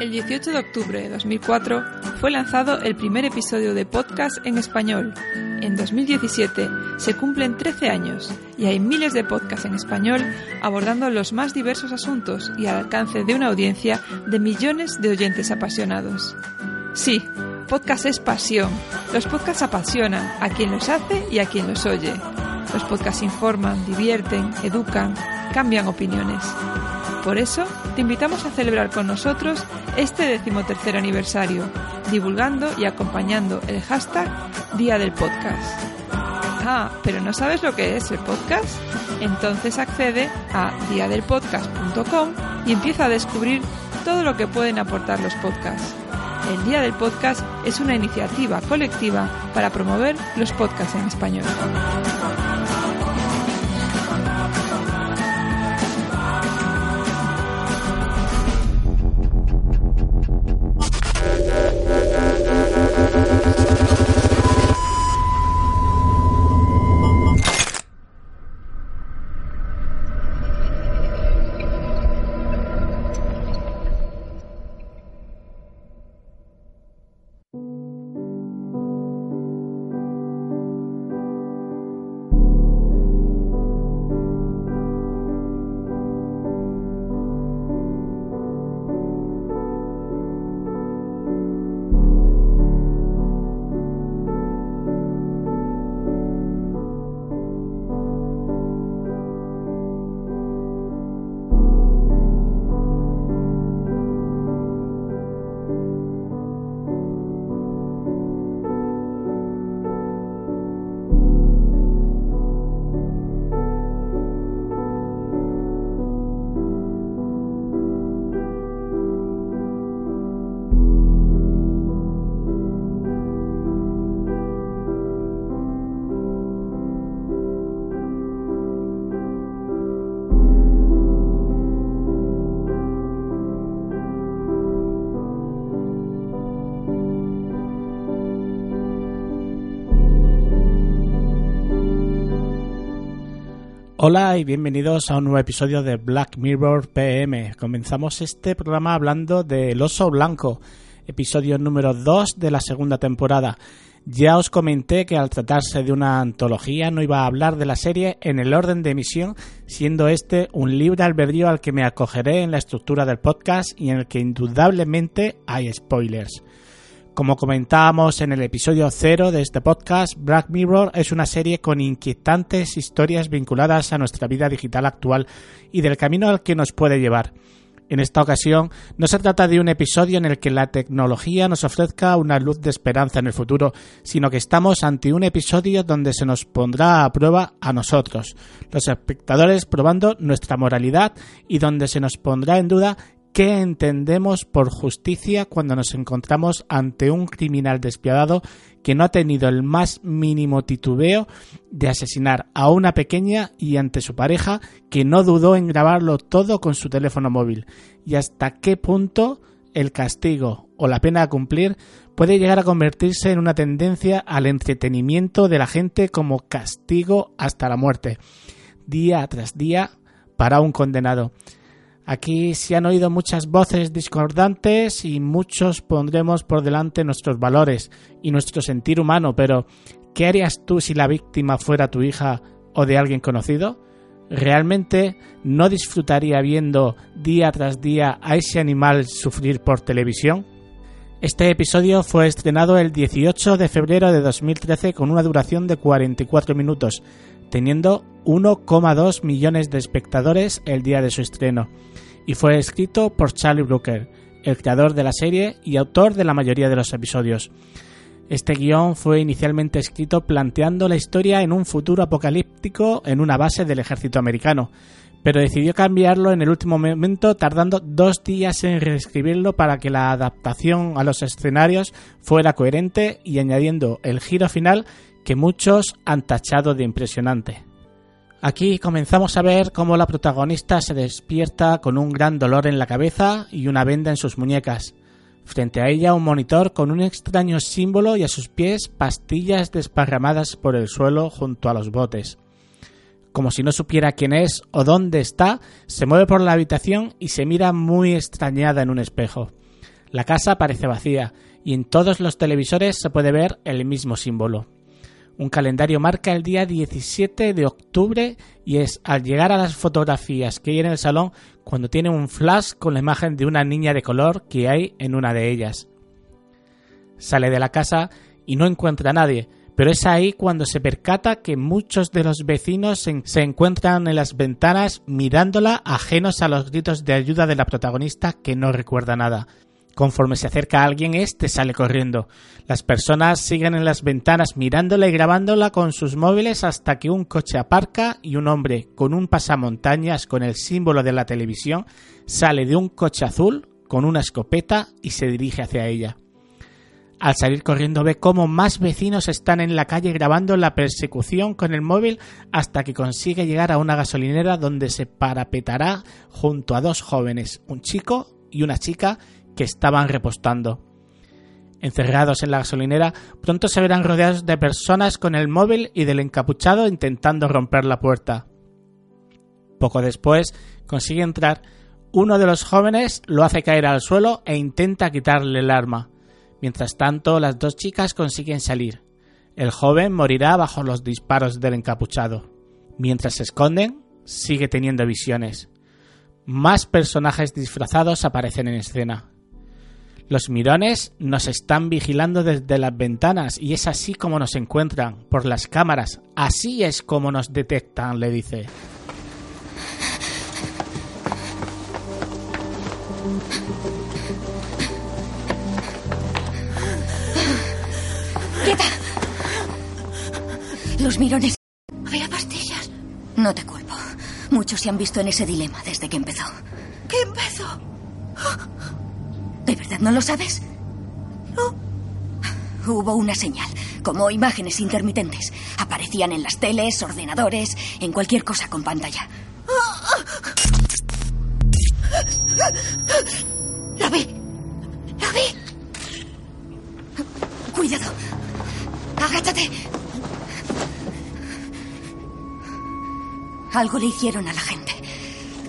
El 18 de octubre de 2004 fue lanzado el primer episodio de podcast en español. En 2017 se cumplen 13 años y hay miles de podcasts en español abordando los más diversos asuntos y al alcance de una audiencia de millones de oyentes apasionados. Sí, podcast es pasión. Los podcasts apasionan a quien los hace y a quien los oye. Los podcasts informan, divierten, educan, cambian opiniones. Por eso, te invitamos a celebrar con nosotros este decimotercer aniversario, divulgando y acompañando el hashtag Día del Podcast. Ah, pero ¿no sabes lo que es el podcast? Entonces accede a diadelpodcast.com y empieza a descubrir todo lo que pueden aportar los podcasts. El Día del Podcast es una iniciativa colectiva para promover los podcasts en español. Hola y bienvenidos a un nuevo episodio de Black Mirror PM. Comenzamos este programa hablando de El oso blanco, episodio número 2 de la segunda temporada. Ya os comenté que al tratarse de una antología no iba a hablar de la serie en el orden de emisión, siendo este un libre albedrío al que me acogeré en la estructura del podcast y en el que indudablemente hay spoilers. Como comentábamos en el episodio cero de este podcast, Black Mirror es una serie con inquietantes historias vinculadas a nuestra vida digital actual y del camino al que nos puede llevar. En esta ocasión no se trata de un episodio en el que la tecnología nos ofrezca una luz de esperanza en el futuro, sino que estamos ante un episodio donde se nos pondrá a prueba a nosotros, los espectadores probando nuestra moralidad y donde se nos pondrá en duda ¿Qué entendemos por justicia cuando nos encontramos ante un criminal despiadado que no ha tenido el más mínimo titubeo de asesinar a una pequeña y ante su pareja que no dudó en grabarlo todo con su teléfono móvil? ¿Y hasta qué punto el castigo o la pena a cumplir puede llegar a convertirse en una tendencia al entretenimiento de la gente como castigo hasta la muerte, día tras día para un condenado? Aquí se han oído muchas voces discordantes y muchos pondremos por delante nuestros valores y nuestro sentir humano, pero ¿qué harías tú si la víctima fuera tu hija o de alguien conocido? ¿Realmente no disfrutaría viendo día tras día a ese animal sufrir por televisión? Este episodio fue estrenado el 18 de febrero de 2013 con una duración de 44 minutos, teniendo 1,2 millones de espectadores el día de su estreno, y fue escrito por Charlie Brooker, el creador de la serie y autor de la mayoría de los episodios. Este guion fue inicialmente escrito planteando la historia en un futuro apocalíptico en una base del ejército americano, pero decidió cambiarlo en el último momento tardando dos días en reescribirlo para que la adaptación a los escenarios fuera coherente y añadiendo el giro final que muchos han tachado de impresionante. Aquí comenzamos a ver cómo la protagonista se despierta con un gran dolor en la cabeza y una venda en sus muñecas. Frente a ella un monitor con un extraño símbolo y a sus pies pastillas desparramadas por el suelo junto a los botes. Como si no supiera quién es o dónde está, se mueve por la habitación y se mira muy extrañada en un espejo. La casa parece vacía y en todos los televisores se puede ver el mismo símbolo. Un calendario marca el día 17 de octubre y es al llegar a las fotografías que hay en el salón cuando tiene un flash con la imagen de una niña de color que hay en una de ellas. Sale de la casa y no encuentra a nadie, pero es ahí cuando se percata que muchos de los vecinos se encuentran en las ventanas mirándola ajenos a los gritos de ayuda de la protagonista que no recuerda nada. Conforme se acerca a alguien, este sale corriendo. Las personas siguen en las ventanas mirándola y grabándola con sus móviles hasta que un coche aparca y un hombre con un pasamontañas con el símbolo de la televisión sale de un coche azul con una escopeta y se dirige hacia ella. Al salir corriendo ve cómo más vecinos están en la calle grabando la persecución con el móvil hasta que consigue llegar a una gasolinera donde se parapetará junto a dos jóvenes, un chico y una chica que estaban repostando. Encerrados en la gasolinera, pronto se verán rodeados de personas con el móvil y del encapuchado intentando romper la puerta. Poco después consigue entrar. Uno de los jóvenes lo hace caer al suelo e intenta quitarle el arma. Mientras tanto, las dos chicas consiguen salir. El joven morirá bajo los disparos del encapuchado. Mientras se esconden, sigue teniendo visiones. Más personajes disfrazados aparecen en escena. Los mirones nos están vigilando desde las ventanas y es así como nos encuentran, por las cámaras. Así es como nos detectan, le dice. ¡Quieta! Los mirones. Había pastillas. No te culpo. Muchos se han visto en ese dilema desde que empezó. ¿Qué empezó? ¿De verdad no lo sabes? No. Hubo una señal, como imágenes intermitentes. Aparecían en las teles, ordenadores, en cualquier cosa con pantalla. La vi. La vi. Cuidado. Agáchate. Algo le hicieron a la gente.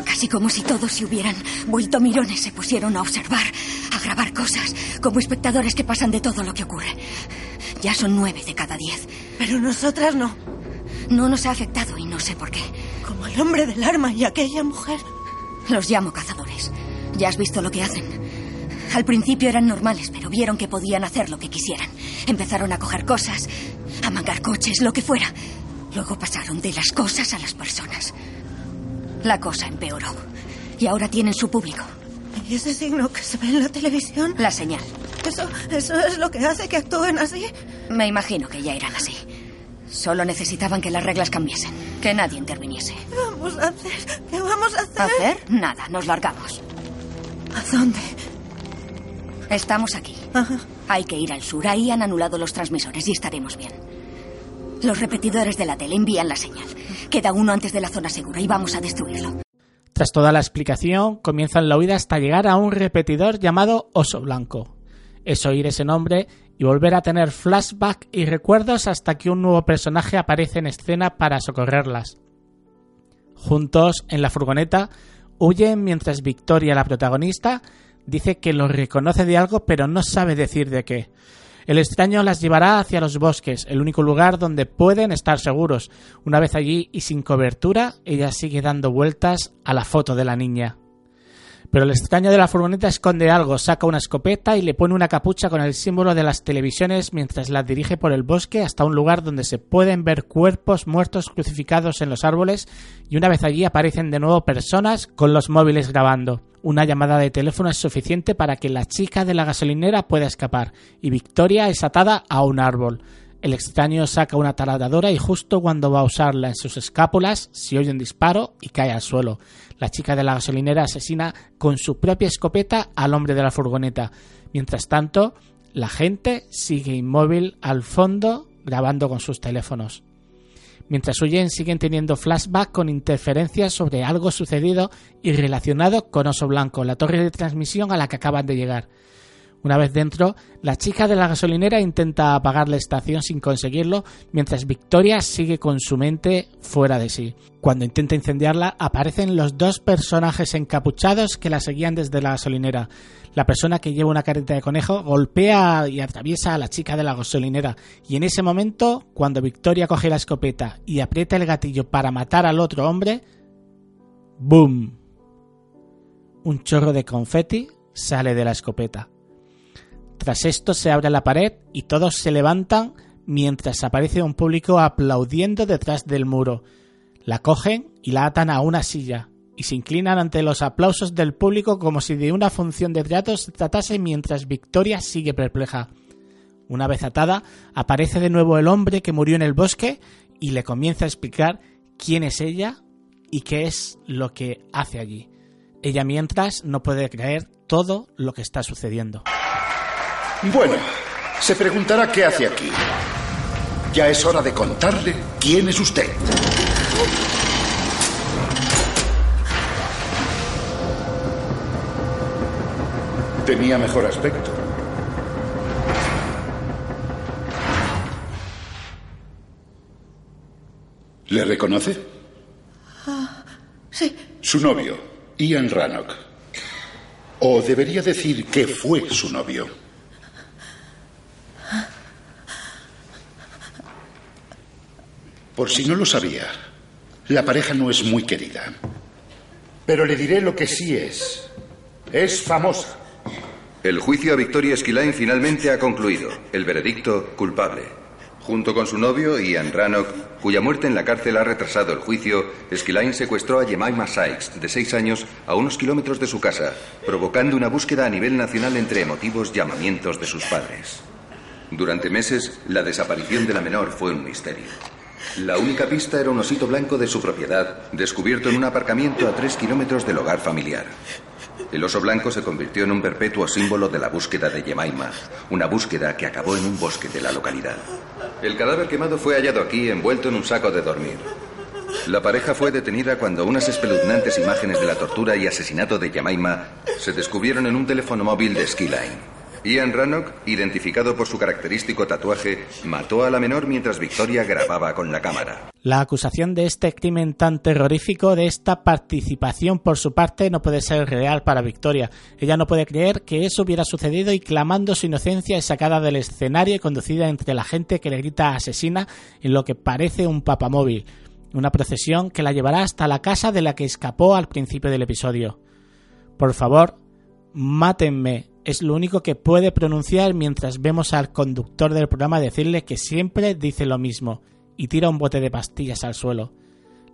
Casi como si todos se hubieran vuelto mirones, se pusieron a observar, cosas, como espectadores que pasan de todo lo que ocurre. Ya son nueve de cada diez. Pero nosotras no. No nos ha afectado y no sé por qué. Como el hombre del arma y aquella mujer. Los llamo cazadores. Ya has visto lo que hacen. Al principio eran normales, pero vieron que podían hacer lo que quisieran. Empezaron a coger cosas, a mangar coches, lo que fuera. Luego pasaron de las cosas a las personas. La cosa empeoró. Y ahora tienen su público. ¿Y ese signo que se ve en la televisión? La señal. ¿Eso, ¿Eso es lo que hace que actúen así? Me imagino que ya irán así. Solo necesitaban que las reglas cambiesen. Que nadie interviniese. ¿Qué vamos a hacer? ¿Qué vamos a hacer? ¿Hacer? Nada, nos largamos. ¿A dónde? Estamos aquí. Ajá. Hay que ir al sur. Ahí han anulado los transmisores y estaremos bien. Los repetidores de la tele envían la señal. Queda uno antes de la zona segura y vamos a destruirlo. Tras toda la explicación, comienzan la huida hasta llegar a un repetidor llamado Oso Blanco. Es oír ese nombre y volver a tener flashback y recuerdos hasta que un nuevo personaje aparece en escena para socorrerlas. Juntos, en la furgoneta, huyen mientras Victoria, la protagonista, dice que lo reconoce de algo pero no sabe decir de qué. El extraño las llevará hacia los bosques, el único lugar donde pueden estar seguros. Una vez allí y sin cobertura, ella sigue dando vueltas a la foto de la niña. Pero el extraño de la furgoneta esconde algo, saca una escopeta y le pone una capucha con el símbolo de las televisiones mientras la dirige por el bosque hasta un lugar donde se pueden ver cuerpos muertos crucificados en los árboles y una vez allí aparecen de nuevo personas con los móviles grabando. Una llamada de teléfono es suficiente para que la chica de la gasolinera pueda escapar y Victoria es atada a un árbol. El extraño saca una taladradora y justo cuando va a usarla en sus escápulas se oye un disparo y cae al suelo. La chica de la gasolinera asesina con su propia escopeta al hombre de la furgoneta. Mientras tanto, la gente sigue inmóvil al fondo grabando con sus teléfonos. Mientras huyen siguen teniendo flashback con interferencias sobre algo sucedido y relacionado con Oso Blanco, la torre de transmisión a la que acaban de llegar. Una vez dentro, la chica de la gasolinera intenta apagar la estación sin conseguirlo, mientras Victoria sigue con su mente fuera de sí. Cuando intenta incendiarla, aparecen los dos personajes encapuchados que la seguían desde la gasolinera. La persona que lleva una careta de conejo golpea y atraviesa a la chica de la gasolinera, y en ese momento, cuando Victoria coge la escopeta y aprieta el gatillo para matar al otro hombre, ¡boom! Un chorro de confeti sale de la escopeta. Tras esto se abre la pared y todos se levantan mientras aparece un público aplaudiendo detrás del muro. La cogen y la atan a una silla y se inclinan ante los aplausos del público como si de una función de teatro se tratase mientras Victoria sigue perpleja. Una vez atada, aparece de nuevo el hombre que murió en el bosque y le comienza a explicar quién es ella y qué es lo que hace allí. Ella mientras no puede creer todo lo que está sucediendo. Bueno, se preguntará qué hace aquí. Ya es hora de contarle quién es usted. Tenía mejor aspecto. ¿Le reconoce? Sí, Su novio, Ian Rannock. O debería decir que fue su novio. Por si no lo sabía, la pareja no es muy querida. Pero le diré lo que sí es. Es famosa. El juicio a Victoria Skilline finalmente ha concluido. El veredicto culpable. Junto con su novio, Ian Rannock, cuya muerte en la cárcel ha retrasado el juicio, Skilline secuestró a Jemima Sykes, de seis años, a unos kilómetros de su casa, provocando una búsqueda a nivel nacional entre emotivos llamamientos de sus padres. Durante meses, la desaparición de la menor fue un misterio. La única pista era un osito blanco de su propiedad, descubierto en un aparcamiento a tres kilómetros del hogar familiar. El oso blanco se convirtió en un perpetuo símbolo de la búsqueda de Jemima, una búsqueda que acabó en un bosque de la localidad. El cadáver quemado fue hallado aquí envuelto en un saco de dormir. La pareja fue detenida cuando unas espeluznantes imágenes de la tortura y asesinato de Jemima se descubrieron en un teléfono móvil de Skiline. Ian Rannock, identificado por su característico tatuaje, mató a la menor mientras Victoria grababa con la cámara. La acusación de este crimen tan terrorífico, de esta participación por su parte, no puede ser real para Victoria. Ella no puede creer que eso hubiera sucedido y clamando su inocencia es sacada del escenario y conducida entre la gente que le grita asesina en lo que parece un papamóvil. Una procesión que la llevará hasta la casa de la que escapó al principio del episodio. Por favor, mátenme, es lo único que puede pronunciar mientras vemos al conductor del programa decirle que siempre dice lo mismo y tira un bote de pastillas al suelo.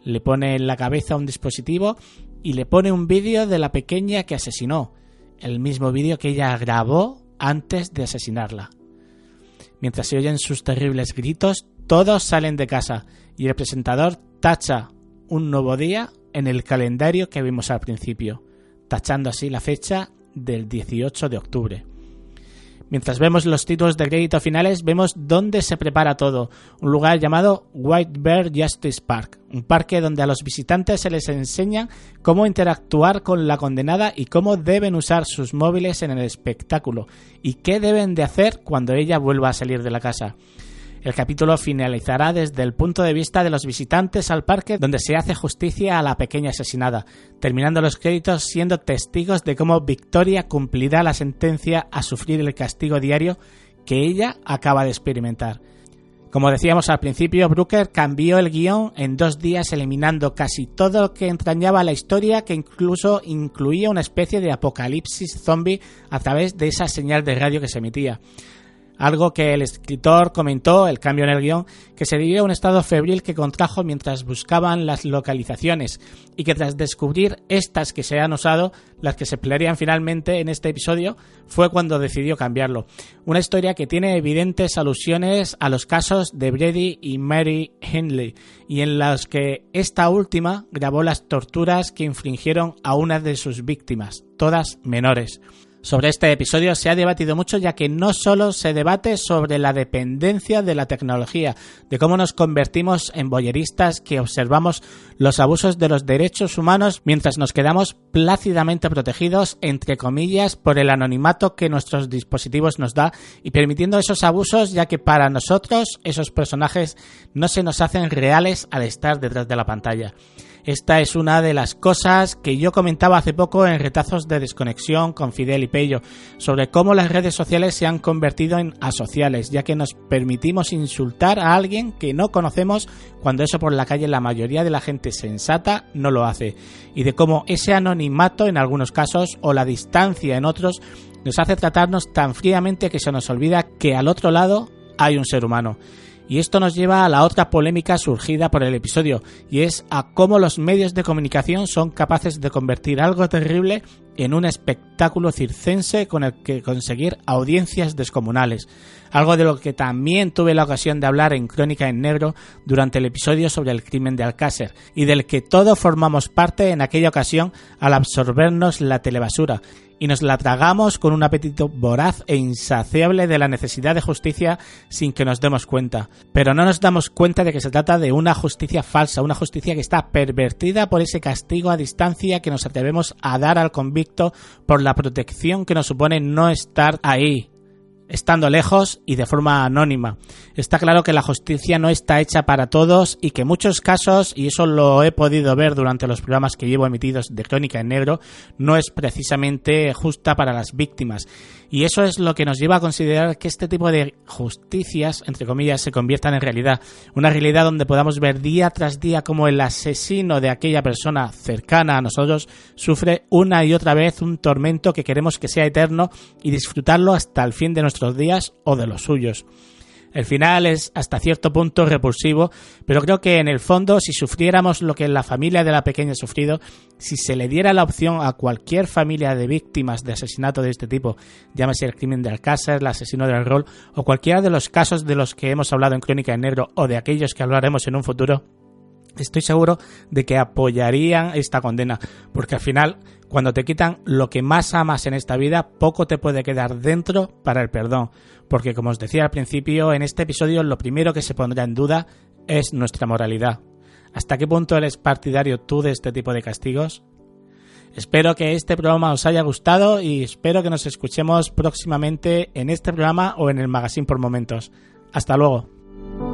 Le pone en la cabeza un dispositivo y le pone un vídeo de la pequeña que asesinó, el mismo vídeo que ella grabó antes de asesinarla. Mientras se oyen sus terribles gritos, todos salen de casa y el presentador tacha un nuevo día en el calendario que vimos al principio, tachando así la fecha del 18 de octubre. Mientras vemos los títulos de crédito finales, vemos dónde se prepara todo, un lugar llamado White Bear Justice Park, un parque donde a los visitantes se les enseña cómo interactuar con la condenada y cómo deben usar sus móviles en el espectáculo, y qué deben de hacer cuando ella vuelva a salir de la casa. El capítulo finalizará desde el punto de vista de los visitantes al parque donde se hace justicia a la pequeña asesinada, terminando los créditos siendo testigos de cómo Victoria cumplirá la sentencia a sufrir el castigo diario que ella acaba de experimentar. Como decíamos al principio, Brooker cambió el guion en dos días eliminando casi todo lo que entrañaba la historia que incluso incluía una especie de apocalipsis zombie a través de esa señal de radio que se emitía algo que el escritor comentó, el cambio en el guion, que se debió a un estado febril que contrajo mientras buscaban las localizaciones y que tras descubrir estas que se han usado, las que se emplearían finalmente en este episodio, fue cuando decidió cambiarlo. Una historia que tiene evidentes alusiones a los casos de Brady y Mary Henley y en los que esta última grabó las torturas que infringieron a una de sus víctimas, todas menores. Sobre este episodio se ha debatido mucho ya que no solo se debate sobre la dependencia de la tecnología, de cómo nos convertimos en boyeristas que observamos los abusos de los derechos humanos mientras nos quedamos plácidamente protegidos, entre comillas, por el anonimato que nuestros dispositivos nos da y permitiendo esos abusos ya que para nosotros esos personajes no se nos hacen reales al estar detrás de la pantalla. Esta es una de las cosas que yo comentaba hace poco en retazos de desconexión con Fidel y Pello, sobre cómo las redes sociales se han convertido en asociales, ya que nos permitimos insultar a alguien que no conocemos cuando eso por la calle la mayoría de la gente sensata no lo hace, y de cómo ese anonimato en algunos casos o la distancia en otros nos hace tratarnos tan fríamente que se nos olvida que al otro lado hay un ser humano. Y esto nos lleva a la otra polémica surgida por el episodio, y es a cómo los medios de comunicación son capaces de convertir algo terrible en un espectáculo circense con el que conseguir audiencias descomunales. Algo de lo que también tuve la ocasión de hablar en Crónica en Negro durante el episodio sobre el crimen de Alcácer, y del que todos formamos parte en aquella ocasión al absorbernos la telebasura, y nos la tragamos con un apetito voraz e insaciable de la necesidad de justicia sin que nos demos cuenta. Pero no nos damos cuenta de que se trata de una justicia falsa, una justicia que está pervertida por ese castigo a distancia que nos atrevemos a dar al convicto por la protección que nos supone no estar ahí, estando lejos y de forma anónima. Está claro que la justicia no está hecha para todos y que muchos casos, y eso lo he podido ver durante los programas que llevo emitidos de Crónica en Negro, no es precisamente justa para las víctimas. Y eso es lo que nos lleva a considerar que este tipo de justicias, entre comillas, se conviertan en realidad. Una realidad donde podamos ver día tras día cómo el asesino de aquella persona cercana a nosotros sufre una y otra vez un tormento que queremos que sea eterno y disfrutarlo hasta el fin de nuestros días o de los suyos. El final es hasta cierto punto repulsivo, pero creo que en el fondo, si sufriéramos lo que la familia de la pequeña ha sufrido, si se le diera la opción a cualquier familia de víctimas de asesinato de este tipo, llámese el crimen de Alcázar, el asesino del rol, o cualquiera de los casos de los que hemos hablado en Crónica en Negro o de aquellos que hablaremos en un futuro, estoy seguro de que apoyarían esta condena, porque al final, cuando te quitan lo que más amas en esta vida, poco te puede quedar dentro para el perdón, porque como os decía al principio, en este episodio lo primero que se pondrá en duda es nuestra moralidad. ¿Hasta qué punto eres partidario tú de este tipo de castigos? Espero que este programa os haya gustado y espero que nos escuchemos próximamente en este programa o en el magazine por momentos. Hasta luego.